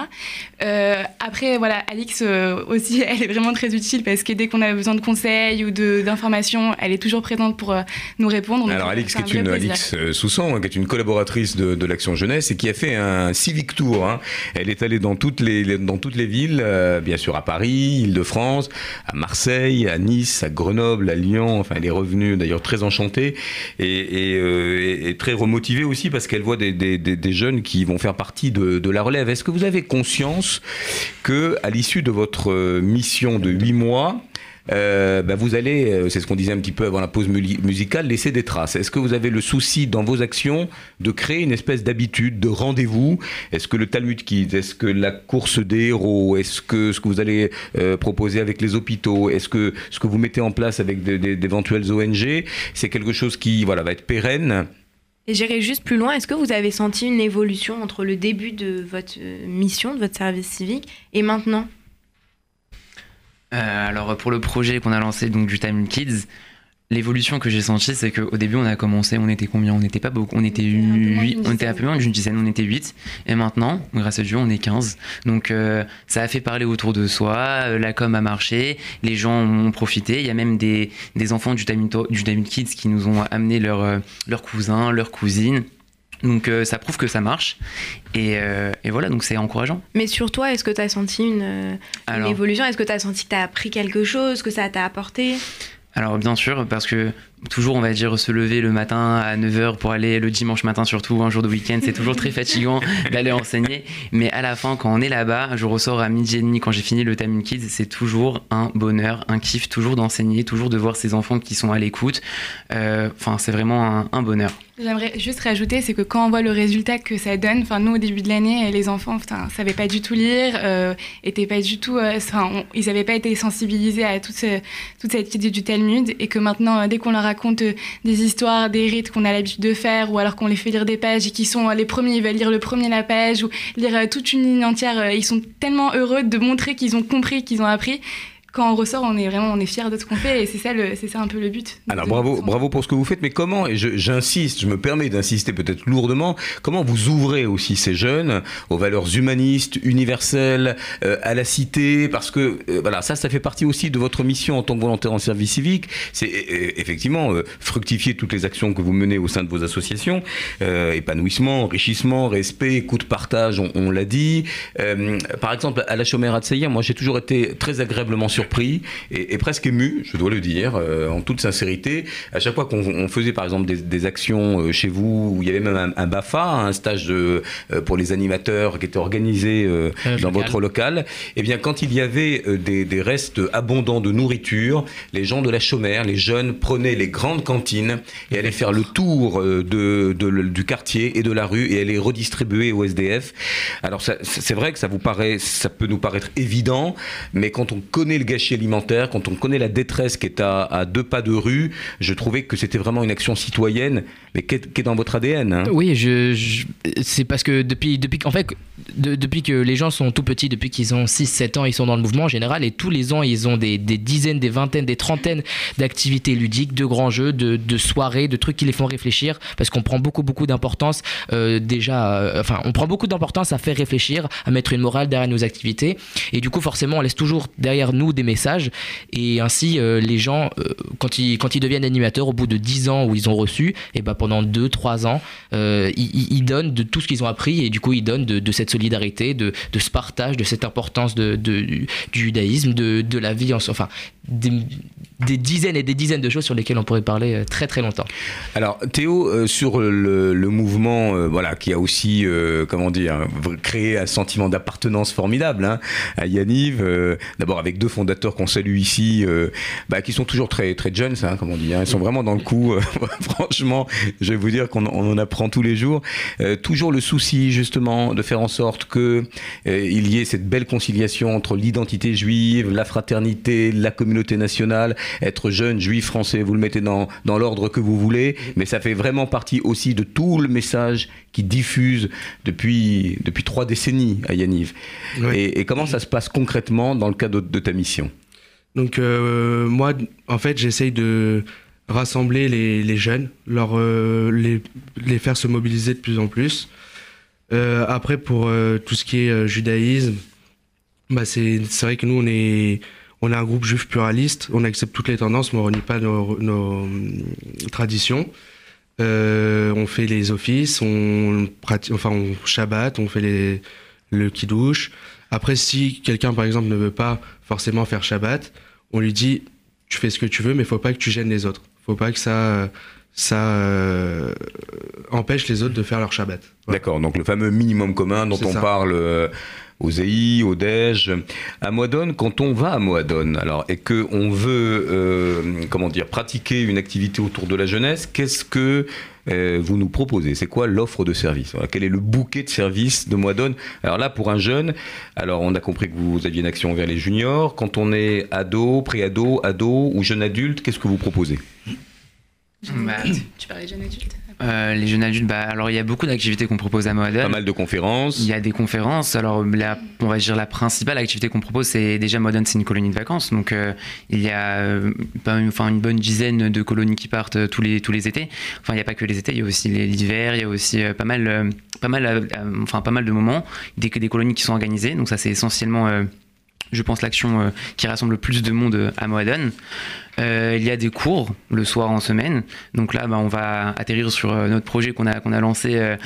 Euh, après, voilà, Alix euh, aussi, elle est vraiment très utile parce que dès qu'on a besoin de conseils ou d'informations, elle est toujours présente pour nous répondre. Alors Alix, qui est une. Alix euh, Soussan, hein, qui est une collaboratrice de, de l'Action Jeunesse et qui a fait un civic tour. hein. Elle est allée dans toutes les, dans toutes les villes, euh, bien sûr à Paris, Île-de-France, à Marseille, à Nice, à Grenoble, à Lyon. Enfin, elle est revenue d'ailleurs très enchantée et, et, euh, et- et très remotivée aussi parce qu'elle voit des, des- des- des jeunes qui vont faire partie de, de la relève. Est-ce que vous avez conscience que à l'issue de votre mission de 8 mois, euh, bah, vous allez, euh, c'est ce qu'on disait un petit peu avant la pause musicale, laisser des traces. Est-ce que vous avez le souci dans vos actions de créer une espèce d'habitude, de rendez-vous? Est-ce que le Talmud Kids, est-ce que la course des héros, est-ce que ce que vous allez euh, proposer avec les hôpitaux, est-ce que ce que vous mettez en place avec d'éventuelles ONG, c'est quelque chose qui voilà, va être pérenne Et j'irai juste plus loin. Est-ce que vous avez senti une évolution entre le début de votre mission, de votre service civique, et maintenant? Euh, alors pour le projet qu'on a lancé donc du Time Kids, l'évolution que j'ai sentie c'est qu'au début on a commencé, on était combien? On n'était pas beaucoup, on était huit, on était un peu moins d'une dizaine, on était 8 et maintenant grâce à Dieu on est 15. Donc euh, ça a fait parler autour de soi, euh, la com a marché, les gens ont profité, il y a même des, des enfants du Time, du Time Kids qui nous ont amené leurs leurs cousins, leurs cousines. Donc euh, ça prouve que ça marche. Et, euh, et voilà donc c'est encourageant. Mais sur toi, est-ce que tu as senti une, euh, une Alors- évolution? Est-ce que tu as senti que tu as appris quelque chose, que ça t'a apporté? Alors bien sûr, parce que toujours on va dire se lever le matin à 9h pour aller le dimanche matin surtout, un jour de week-end, c'est toujours très fatigant d'aller enseigner. Mais à la fin, quand on est là-bas, je ressors à midi et demi quand j'ai fini le Time Kids, c'est toujours un bonheur, un kiff, toujours d'enseigner, toujours de voir ces enfants qui sont à l'écoute. Euh, Enfin, c'est vraiment un, un bonheur. J'aimerais juste rajouter, c'est que quand on voit le résultat que ça donne, enfin nous au début de l'année, les enfants, enfin, savaient pas du tout lire, euh, étaient pas du tout, euh, on- ils n'avaient pas été sensibilisés à toute, ce- toute cette idée du Talmud, et que maintenant, euh, dès qu'on leur raconte euh, des histoires, des rites qu'on a l'habitude de faire, ou alors qu'on les fait lire des pages et qui sont euh, les premiers, ils veulent lire le premier la page ou lire euh, toute une ligne entière, ils sont tellement heureux de montrer qu'ils ont compris, qu'ils ont appris quand on ressort, on est vraiment on est fier de ce qu'on fait et c'est ça, c'est ça un peu le but. Alors bravo, bravo pour ce que vous faites, mais comment, et j'insiste, je, me permets d'insister peut-être lourdement, comment vous ouvrez aussi ces jeunes aux valeurs humanistes, universelles, euh, à la cité, parce que euh, voilà, ça, ça fait partie aussi de votre mission en tant que volontaire en service civique, c'est euh, effectivement fructifier toutes les actions que vous menez au sein de vos associations, épanouissement, enrichissement, respect, écoute, partage, on, on l'a dit. Par exemple, à la chômère à Tseya, moi j'ai toujours été très agréablement surpris et, et presque ému, je dois le dire, euh, en toute sincérité. À chaque fois qu'on on faisait par exemple des, des actions euh, chez vous, où il y avait même un, un BAFA, un stage de, euh, pour les animateurs qui était organisé Euh, dans local. votre local, et bien quand il y avait des, des restes abondants de nourriture, les gens de la chômère, les jeunes prenaient les grandes cantines et allaient faire le tour de, de- du quartier et de la rue et allaient redistribuer au SDF. Alors c'est vrai que ça vous paraît, ça peut nous paraître évident, mais quand on connaît le gâchis alimentaire, quand on connaît la détresse qui est à, à deux pas de rue, je trouvais que c'était vraiment une action citoyenne, mais qui est, qui est dans votre ADN. hein? Oui, c'est parce que depuis, depuis, en fait, de- depuis que les gens sont tout petits, depuis qu'ils ont 6-7 ans, ils sont dans le mouvement en général, et tous les ans, ils ont des, des dizaines, des vingtaines, des trentaines d'activités ludiques, de grands jeux, de, de soirées, de trucs qui les font réfléchir, parce qu'on prend beaucoup, beaucoup d'importance euh, déjà, euh, enfin, on prend beaucoup d'importance à faire réfléchir, à mettre une morale derrière nos activités, et du coup, forcément, on laisse toujours derrière nous des messages, et ainsi, euh, les gens, euh, quand, ils, quand ils deviennent animateurs, au bout de 10 ans où ils ont reçu, et ben pendant 2-3 ans, euh, ils, donnent de tout ce qu'ils ont appris, et du coup, ils donnent de, cette solidarité, de, ce partage, de cette importance de, du judaïsme, de, de la vie, en, enfin, des, dizaines et des dizaines de choses sur lesquelles on pourrait parler euh, très très longtemps. Alors Théo, euh, sur le, mouvement, euh, voilà, qui a aussi, comment dire, créé un sentiment d'appartenance formidable hein, à Yaniv. D'abord avec deux fondateurs qu'on salue ici, bah, qui sont toujours très très jeunes, hein, comme on dit. hein, ils sont vraiment dans le coup. franchement, je vais vous dire qu'on on en apprend tous les jours. Toujours le souci justement de faire en sorte que il y ait cette belle conciliation entre l'identité juive, la fraternité, la communauté nationale, être jeune, juif, français, vous le mettez dans, dans l'ordre que vous voulez, mais ça fait vraiment partie aussi de tout le message qui diffuse depuis, depuis trois décennies à Yaniv. Et, et comment ça se passe concrètement dans le cadre de, de ta mission? Donc euh, moi, en fait, j'essaye de rassembler les, les jeunes, leur, euh, les, les faire se mobiliser de plus en plus. Euh, après, pour tout ce qui est judaïsme, bah c'est vrai que nous, on est, on est un groupe juif pluraliste, on accepte toutes les tendances, mais on renie pas nos, nos, hum, traditions. Euh, on fait les offices, on pratique, enfin on Shabbat, on fait les, le kiddush. Après, si quelqu'un par exemple ne veut pas forcément faire Shabbat, on lui dit tu fais ce que tu veux, mais faut pas que tu gênes les autres. Faut pas que ça ça euh, empêche les autres de faire leur Shabbat. D'accord, donc le fameux minimum commun dont on ça. parle euh, aux EI, au DEJ. À Moadone, quand on va à Moadone, alors, et que on veut, euh, comment dire, pratiquer une activité autour de la jeunesse, qu'est-ce que euh, vous nous proposez? C'est quoi l'offre de service? Voilà, Quel est le bouquet de services de Moadone? Alors là, pour un jeune, alors on a compris que vous aviez une action vers les juniors. Quand on est ado, pré-ado, ado ou jeune adulte, qu'est-ce que vous proposez? Bah, tu parlais de jeunes adultes? Euh, les jeunes adultes, bah, alors il y a beaucoup d'activités qu'on propose à Moadone. Pas mal de conférences. Il y a des conférences. Alors, la, on va dire la principale activité qu'on propose, c'est déjà Modern, c'est une colonie de vacances. Donc, euh, il y a euh, une- enfin, une bonne dizaine de colonies qui partent tous les, tous les étés. Enfin, il n'y a pas que les étés, il y a aussi l'hiver, il y a aussi pas mal, pas mal, enfin, pas mal de moments, des, des colonies qui sont organisées. Donc, ça, c'est essentiellement. je pense l'action euh, qui rassemble le plus de monde à Moadone. Euh, il y a des cours le soir en semaine. Donc là, bah, on va atterrir sur euh, notre projet qu'on a, qu'on a lancé euh,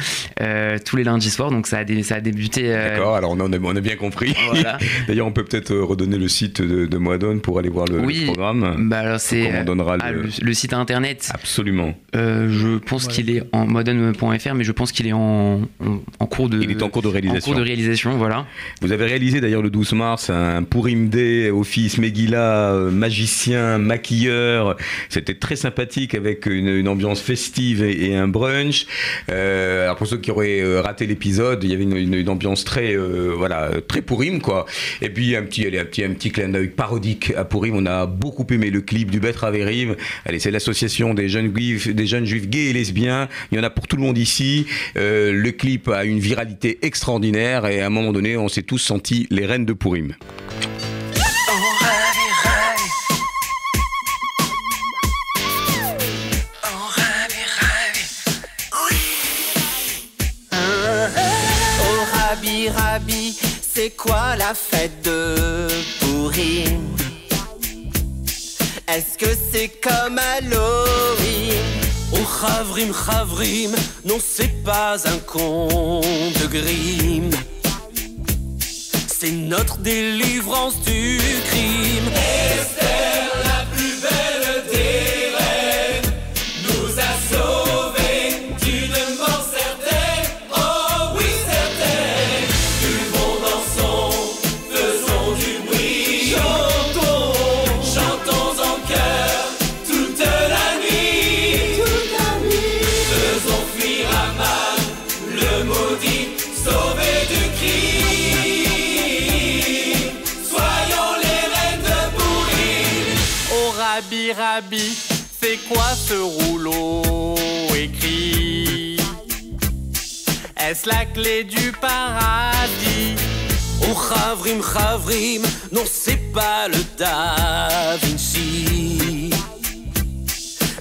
euh, tous les lundis soirs. Donc ça a, dé- ça a débuté. euh, D'accord, alors on a, on a bien compris. Voilà. D'ailleurs, on peut peut-être redonner le site de, de Moadone pour aller voir le, Oui. le programme. Bah alors c'est on donnera ah, le- le... le site internet. Absolument. Euh, je pense qu'il est en modern.fr, mais je pense qu'il est en, en, en cours de. Il est en cours de réalisation. En cours de réalisation, voilà. Vous avez réalisé d'ailleurs le 12 mars un Purim Day, office Megillah, euh, magicien, maquilleur. C'était très sympathique avec une, ambiance festive et, un brunch. Euh, alors pour ceux qui auraient euh, raté l'épisode, il y avait une, ambiance très, euh, voilà, très Purim quoi. Et puis un petit, allez, un petit, un petit clin d'œil parodique à Purim. On a beaucoup aimé le clip du Betre Rive. Allez, c'est l'association des jeunes juifs, des jeunes juifs gays et lesbiens. Il y en a pour tout le monde ici. Le clip a une viralité extraordinaire et à un moment donné, on s'est tous sentis les reines de Purim. C'est quoi la fête de Pourim Est-ce que c'est comme Halloween Oh Chavrim, Chavrim, non c'est pas un conte de Grimm. C'est notre délivrance du crime. La clé du paradis Oh Chavrim, Chavrim, non c'est pas le Da Vinci.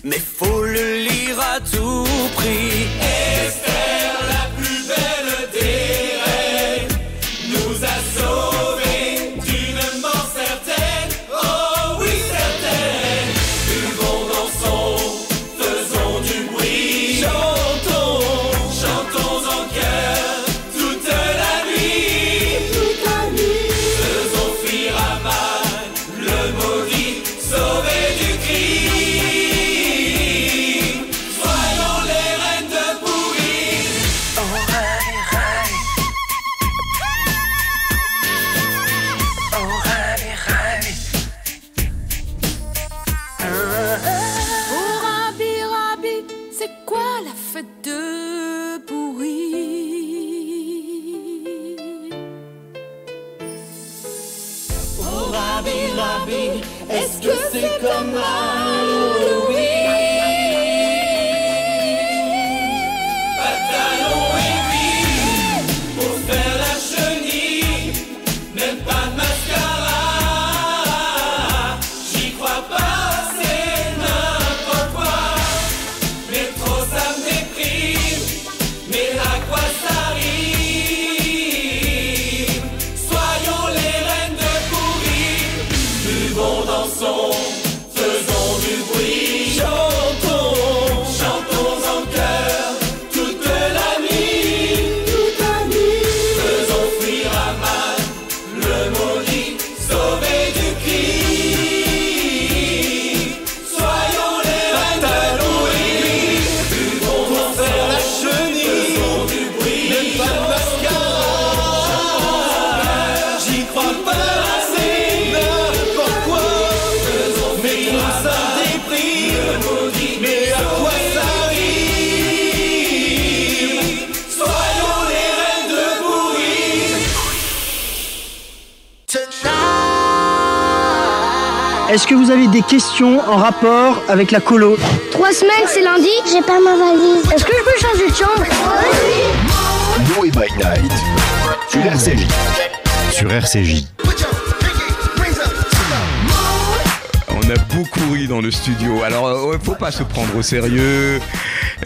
Mais faut le lire à tout prix. Est-ce que vous avez des questions en rapport avec la colo Trois semaines, c'est lundi, j'ai pas ma valise. Est-ce que je peux changer de chambre? Noé by Night sur RCJ. Sur RCJ. On a beaucoup ri dans le studio. Alors, euh, faut pas se prendre au sérieux.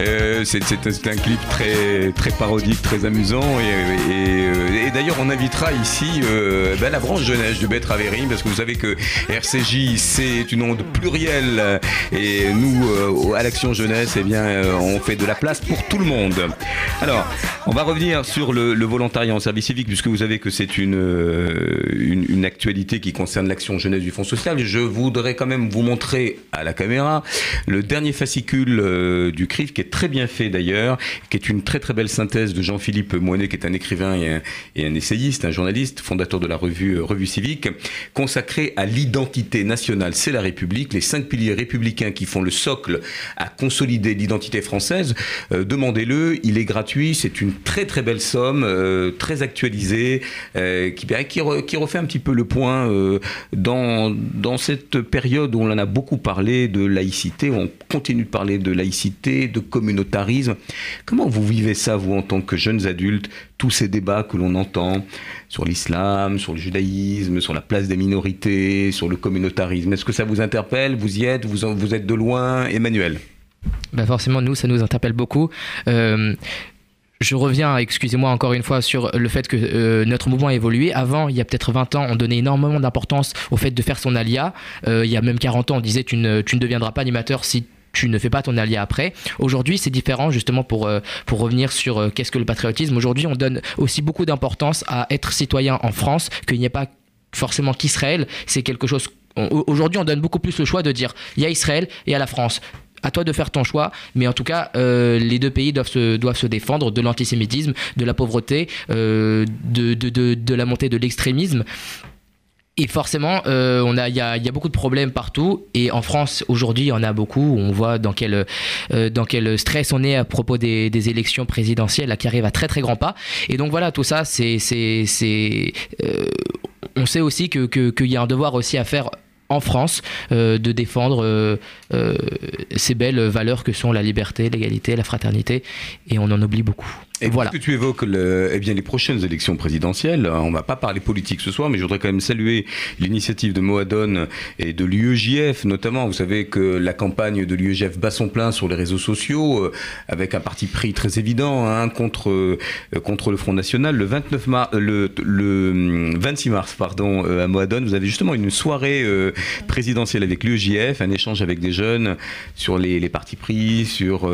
Euh, c'est un, clip très, très parodique, très amusant. Et, euh, d'ailleurs, on invitera ici euh, ben, la branche jeunesse de Betravéry, parce que vous savez que RCJ, c'est une onde plurielle. Et nous, à l'Action Jeunesse, eh bien, on fait de la place pour tout le monde. Alors, on va revenir sur le, volontariat en service civique, puisque vous savez que c'est une, une, une actualité qui concerne l'Action Jeunesse du Fonds Social. Je voudrais quand même vous montrer à la caméra le dernier fascicule du CRIF, qui est très bien fait d'ailleurs, qui est une très très belle synthèse de Jean-Philippe Moinet, qui est un écrivain et un, essayiste, un journaliste, fondateur de la revue euh, Revue Civique, consacré à l'identité nationale. C'est la République, les cinq piliers républicains qui font le socle à consolider l'identité française. Euh, Demandez-le, il est gratuit, c'est une très très belle somme, euh, très actualisée, euh, qui, qui, re- qui refait un petit peu le point dans, dans cette période où on en a beaucoup parlé de laïcité, où on continue de parler de laïcité, de communautarisme. Comment vous vivez ça, vous, en tant que jeunes adultes, tous ces débats que l'on entend sur l'islam, sur le judaïsme, sur la place des minorités, sur le communautarisme? Est-ce que ça vous interpelle? Vous y êtes? Vous, en- vous êtes de loin? Emmanuel Bah forcément, nous, ça nous interpelle beaucoup. Euh, je reviens, excusez-moi encore une fois, sur le fait que euh, notre mouvement a évolué. Avant, il y a peut-être 20 ans, on donnait énormément d'importance au fait de faire son alia. Euh, il y a même 40 ans, on disait tu ne, tu ne deviendras pas animateur si tu ne fais pas ton alia après. Aujourd'hui, c'est différent justement pour, euh, pour revenir sur euh, qu'est-ce que le patriotisme. Aujourd'hui, on donne aussi beaucoup d'importance à être citoyen en France, qu'il n'y ait pas forcément qu'Israël. C'est quelque chose. Aujourd'hui, on donne beaucoup plus le choix de dire il y a Israël et a la France. À toi de faire ton choix, mais en tout cas, euh, les deux pays doivent se, doivent se défendre de l'antisémitisme, de la pauvreté, de, de, de, de la montée de l'extrémisme. Et forcément, euh, on a, il y, a, beaucoup de problèmes partout. Et en France, aujourd'hui, il y en a beaucoup. On voit dans quel, euh, dans quel stress on est à propos des, élections présidentielles qui arrivent à très très grands pas. Et donc voilà, tout ça, c'est, c'est, c'est, euh, on sait aussi que, qu'il y a un devoir aussi à faire en France de défendre ces belles valeurs que sont la liberté, l'égalité, la fraternité. Et on en oublie beaucoup. Et voilà. que tu évoques le, eh bien, les prochaines élections présidentielles, on ne va pas parler politique ce soir, mais je voudrais quand même saluer l'initiative de Moadone et de l'UEJF notamment. Vous savez que la campagne de l'UEJF bat son plein sur les réseaux sociaux, euh, avec un parti pris très évident hein, contre, euh, contre le Front National. Le, 29 mar- euh, le, le 26 mars pardon, euh, à Moadone, vous avez justement une soirée présidentielle avec l'UEJF, un échange avec des jeunes sur les, les partis pris, sur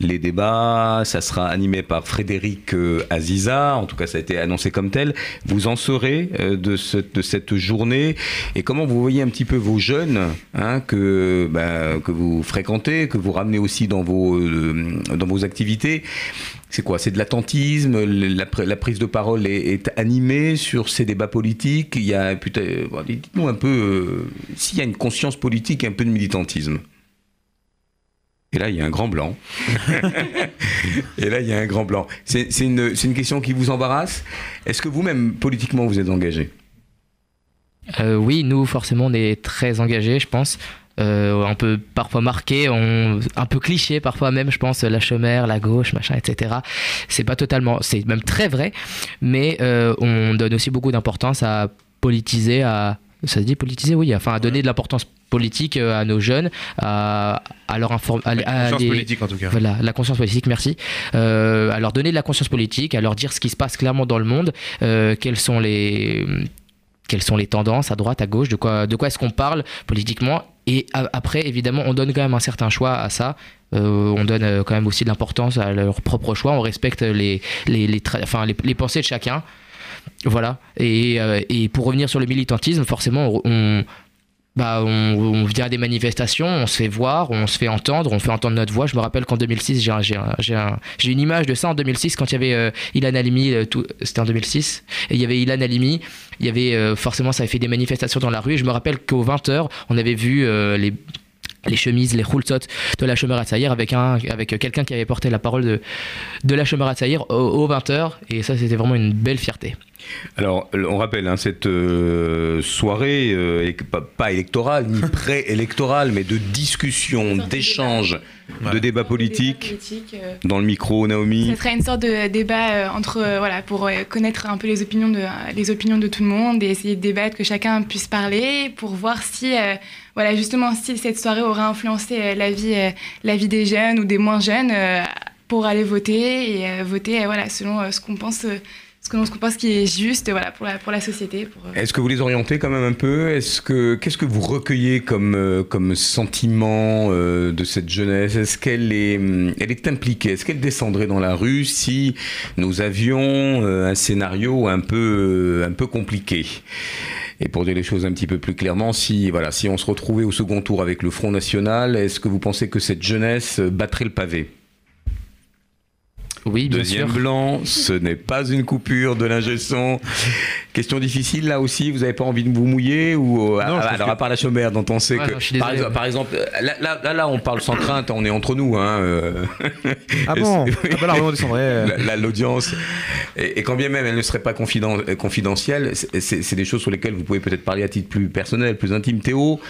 les débats. Ça sera animé par Frédéric euh, Aziza, en tout cas ça a été annoncé comme tel. Vous en saurez euh, de, ce- de cette journée et comment vous voyez un petit peu vos jeunes hein, que, ben, que vous fréquentez, que vous ramenez aussi dans vos, euh, dans vos activités? C'est quoi? C'est de l'attentisme? La, pr- la prise de parole est, animée sur ces débats politiques? Il y a, dites-nous un peu s'il y a une conscience politique et un peu de militantisme. Et là, il y a un grand blanc. et là, il y a un grand blanc. C'est une, question qui vous embarrasse? Est-ce que vous-même, politiquement, vous êtes engagé? Euh, oui, nous, forcément, on est très engagés, je pense. Euh, un peu parfois marqué, on, un peu cliché parfois même, je pense, la chômère, la gauche, machin, etc. C'est pas totalement, c'est même très vrai, mais euh, on donne aussi beaucoup d'importance à politiser, à ça se dit politiser, oui, enfin à donner de l'importance politique euh, à nos jeunes, à, à leur informer, à conscience les- politique, en tout cas. Voilà, la conscience politique, merci. Euh, à leur donner de la conscience politique, à leur dire ce qui se passe clairement dans le monde, euh, quels sont les quelles sont les tendances à droite, à gauche, de quoi, de quoi est-ce qu'on parle politiquement. Et a- après, évidemment, on donne quand même un certain choix à ça. Euh, on donne quand même aussi de l'importance à leur propre choix. On respecte les, les, les, tra- enfin, les, les pensées de chacun. Voilà. Et, euh, et pour revenir sur le militantisme, forcément, on, bah, on, vient à des manifestations, on se fait voir, on se fait entendre, on fait entendre notre voix. Je me rappelle qu'en 2006, j'ai un- j'ai un- j'ai un- j'ai une image de ça en 2006 quand il y avait euh, Ilan Halimi, euh, c'était en 2006, et il y avait Ilan Halimi, il y avait euh, forcément, ça avait fait des manifestations dans la rue. Je me rappelle qu'aux 20h, on avait vu les les chemises, les khulzot de la Chomera Tsaïr avec, un, avec quelqu'un qui avait porté la parole de, de la Chomera Tsaïr aux, aux 20h. Et ça, c'était vraiment une belle fierté. Alors, on rappelle, hein, cette euh, soirée, euh, est pas, pas électorale, ni pré-électorale, mais de discussion, d'échange, de débat politique. politique, euh, Dans le micro, Naomi. Ça sera une sorte de débat euh, entre euh, voilà pour euh, connaître un peu les opinions de les opinions de tout le monde et essayer de débattre que chacun puisse parler pour voir si euh, voilà justement si cette soirée aura influencé euh, la vie euh, la vie des jeunes ou des moins jeunes euh, pour aller voter et euh, voter euh, voilà selon euh, ce qu'on pense qu'on pense qui est juste pour la société euh, Est-ce que vous les orientez quand même un peu? Est-ce que qu'est-ce que vous recueillez comme euh, comme sentiment euh, de cette jeunesse? Est-ce qu'elle est hum, elle est impliquée? Est-ce qu'elle descendrait dans la rue si nous avions un scénario un peu un peu compliqué? Et pour dire les choses un petit peu plus clairement, si voilà, si on se retrouvait au second tour avec le Front National, est-ce que vous pensez que cette jeunesse battrait le pavé? Oui, bien Deuxième sûr. blanc, ce n'est pas une coupure de l'ingé son. Question difficile là aussi, vous n'avez pas envie de vous mouiller ou euh, Non, ah, alors que- à part la chômère dont on sait Ouais, que non, je suis par, exemple, par exemple, là, là, là, là, on parle sans crainte, on est entre nous hein. euh. Ah bon Oui. Ah bah là, on euh. L'audience et, et quand bien même elle ne serait pas confiden- euh, confidentielle, c'est des choses sur lesquelles vous pouvez peut-être parler à titre plus personnel, plus intime. Théo,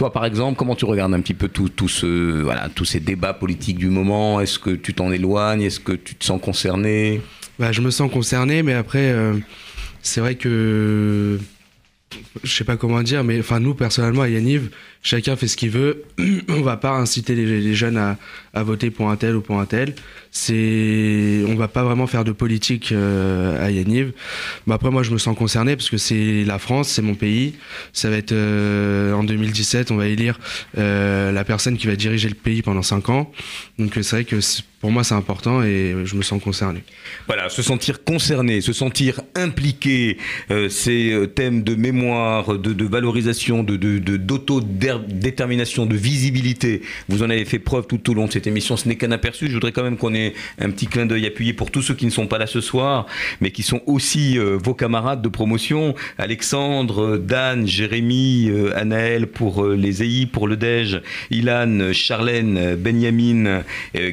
toi par exemple, comment tu regardes un petit peu tous ces débats politiques du moment? Est-ce que tu t'en éloignes? Est-ce que tu te sens concerné? Bah, je me sens concerné, mais après, euh, c'est vrai que je sais pas comment dire, mais enfin nous personnellement à Yaniv, chacun fait ce qu'il veut. on va pas inciter les, jeunes à, à, voter pour un tel ou pour un tel. C'est, on va pas vraiment faire de politique euh, à Yaniv. Bah après moi je me sens concerné parce que c'est la France, c'est mon pays. Ça va être euh, en 2017, on va élire euh, la personne qui va diriger le pays pendant 5 ans. Donc c'est vrai que pour moi c'est important et je me sens concerné. Voilà, se sentir concerné, se sentir impliqué, euh, ces euh, thèmes de mémoire, de, de valorisation, de, de, d'autodétermination, de visibilité, vous en avez fait preuve tout au long de cette émission, ce n'est qu'un aperçu, je voudrais quand même qu'on ait un petit clin d'œil appuyé pour tous ceux qui ne sont pas là ce soir, mais qui sont aussi euh, vos camarades de promotion, Alexandre, Dan, Jérémy, Anaël pour les EI, pour le DEJ, Ilan, Charlène, Benjamin, euh,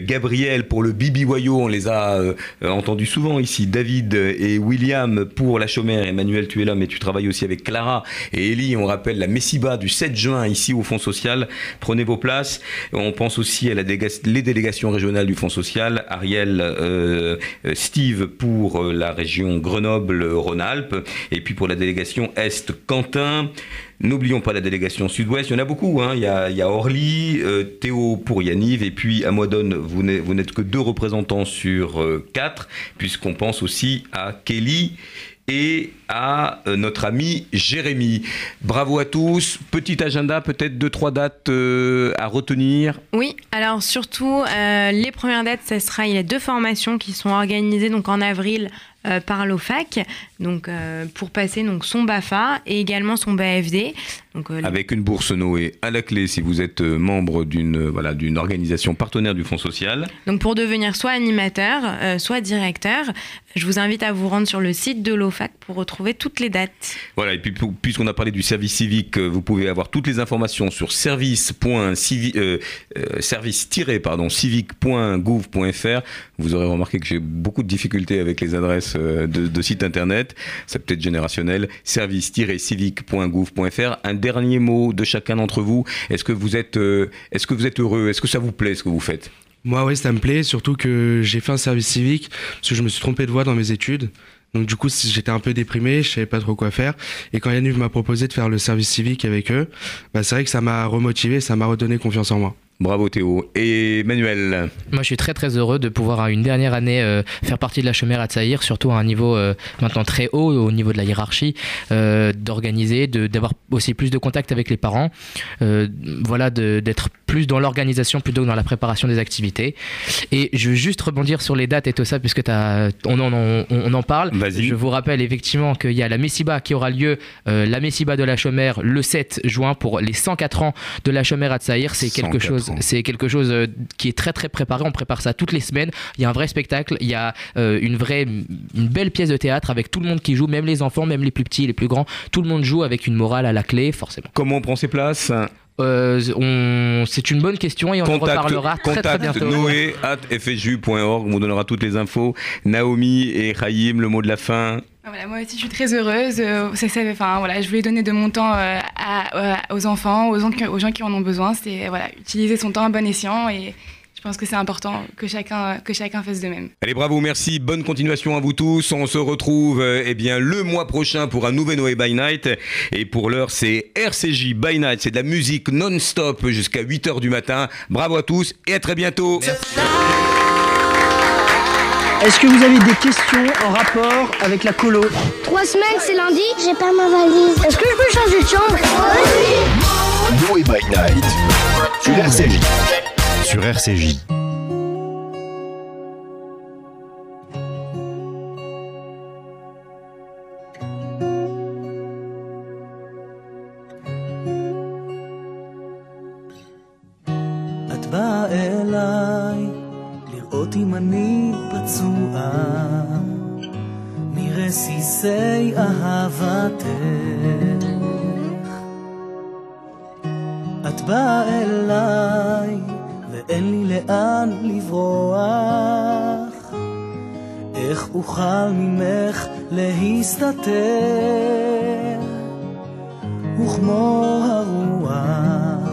Pour le Bibi Wayo, on les a euh, entendus souvent ici, David et William pour la chômère, Emmanuel tu es là mais tu travailles aussi avec Clara et Ellie, on rappelle la Messiba du 7 juin ici au Fonds Social, prenez vos places, on pense aussi à la les délégations régionales du Fonds Social, Ariel, euh, euh, Steve pour euh, la région Grenoble-Rhône-Alpes. Et puis pour la délégation Est, Quentin, N'oublions pas la délégation sud-ouest, il y en a beaucoup. Hein. Il, y a, il Orly, euh, Théo pour Yaniv, et puis à Modone, vous n'êtes vous n'êtes que deux représentants sur euh, quatre, puisqu'on pense aussi à Kelly et à euh, notre ami Jérémy. Bravo à tous. Petit agenda, peut-être deux, trois dates euh, à retenir. Oui, alors surtout, euh, les premières dates, ce sera, il y a deux formations qui sont organisées donc en avril par l'OFAC, donc pour passer donc son BAFA et également son BAFD. Donc, euh, Avec une bourse Noé à la clé si vous êtes euh, membre d'une euh, voilà, d'une organisation partenaire du Fonds social. donc pour devenir soit animateur, euh, soit directeur, je vous invite à vous rendre sur le site de l'OFAC pour retrouver toutes les dates. Voilà, et puis pu- puisqu'on a parlé du service civique, vous pouvez avoir toutes les informations sur service.civi- euh, euh, service-pardon, civique.gouv.fr. Vous aurez remarqué que j'ai beaucoup de difficultés avec les adresses de, de sites internet. C'est peut-être générationnel. Service-civique.gouv.fr. Un dernier mot de chacun d'entre vous. Est-ce que vous êtes, euh, est-ce que vous êtes heureux? Est-ce que ça vous plaît ce que vous faites? Moi, oui, ça me plaît, surtout que j'ai fait un service civique parce que je me suis trompé de voie dans mes études. Donc du coup, j'étais un peu déprimé, je savais pas trop quoi faire. Et quand Yannick m'a proposé de faire le service civique avec eux, bah, c'est vrai que ça m'a remotivé, ça m'a redonné confiance en moi. Bravo Théo. Et Manuel Moi, je suis très très heureux de pouvoir une dernière année euh, faire partie de la chemère à Tsaïr, surtout à un niveau euh, maintenant très haut, au niveau de la hiérarchie, euh, d'organiser, d'avoir aussi plus de contact avec les parents, euh, voilà, d'être plus dans l'organisation plutôt que dans la préparation des activités. Et je veux juste rebondir sur les dates et tout ça, puisque on, en, on, on en parle. Je vous rappelle effectivement qu'il y a la Messiba qui aura lieu, euh, la Messiba de la chomère, le 7 juin pour les 104 ans de la chomère à Tsaïr. C'est quelque 104 chose quelque chose euh, qui est très très préparé. On prépare ça toutes les semaines. Il y a un vrai spectacle, il y a euh, une vraie, une belle pièce de théâtre avec tout le monde qui joue, même les enfants, même les plus petits, les plus grands. Tout le monde joue avec une morale à la clé, forcément. Comment on prend ses places? Euh, on... C'est une bonne question et on en reparlera très très contact bientôt. noé at fju.org, on vous donnera toutes les infos. Naomi et Chaim, le mot de la fin. Ah, Voilà, moi aussi, je suis très heureuse. Euh, ça, ça- enfin, voilà, je voulais donner de mon temps euh, à- à- aux enfants, aux gens, qui, aux gens qui en ont besoin. C'est voilà, utiliser son temps à bon escient et je pense que c'est important que chacun, que chacun fasse de même. Allez, bravo, merci. Bonne continuation à vous tous. On se retrouve euh, eh bien, le mois prochain pour un nouvel Noé by Night. Et pour l'heure, c'est RCJ by Night. C'est de la musique non-stop jusqu'à 8h du matin. Bravo à tous et à très bientôt. Est-ce que vous avez des questions en rapport avec la colo? Trois semaines, c'est lundi, j'ai pas ma valise. Est-ce que je peux changer de chambre? Noé by Night sur RCJ. sur RCJ. רסיסי אהבתך. את באה אליי ואין לי לאן לברוח. איך אוכל ממך להסתתר? וכמו הרוח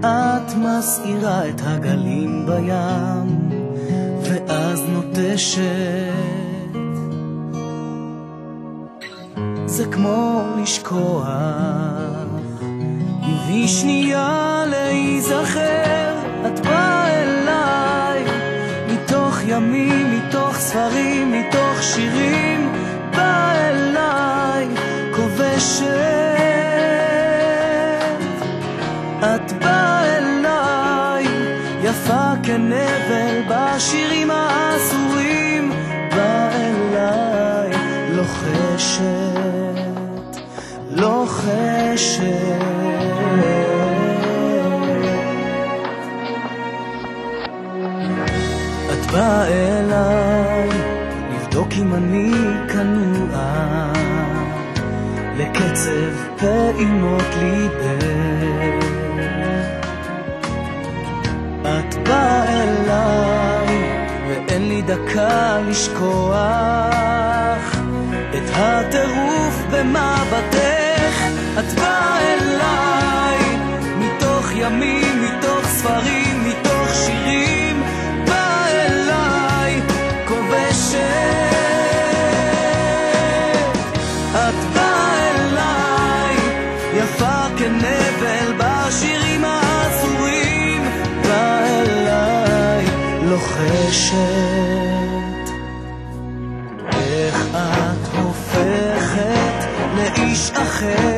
את מסעירה את הגלים בים, ואז נוטשת. זה כמו לשכוח. הביא שנייה להיזכר, מתוך ימים, מתוך ספרים, מתוך שירים, באה אליי, כובשת. את באה אליי, יפה כנבל בשירים האסורים, באה אליי, לוחשת, לוחשת. באה אליי, לבדוק אם אני כנועה, לקצב פעימות ליבך. את באה אליי, ואין לי דקה לשכוח את הטירוף במבטך. את באה אליי, מתוך ימים, לוחשת. איך את הופכת לאיש אחר?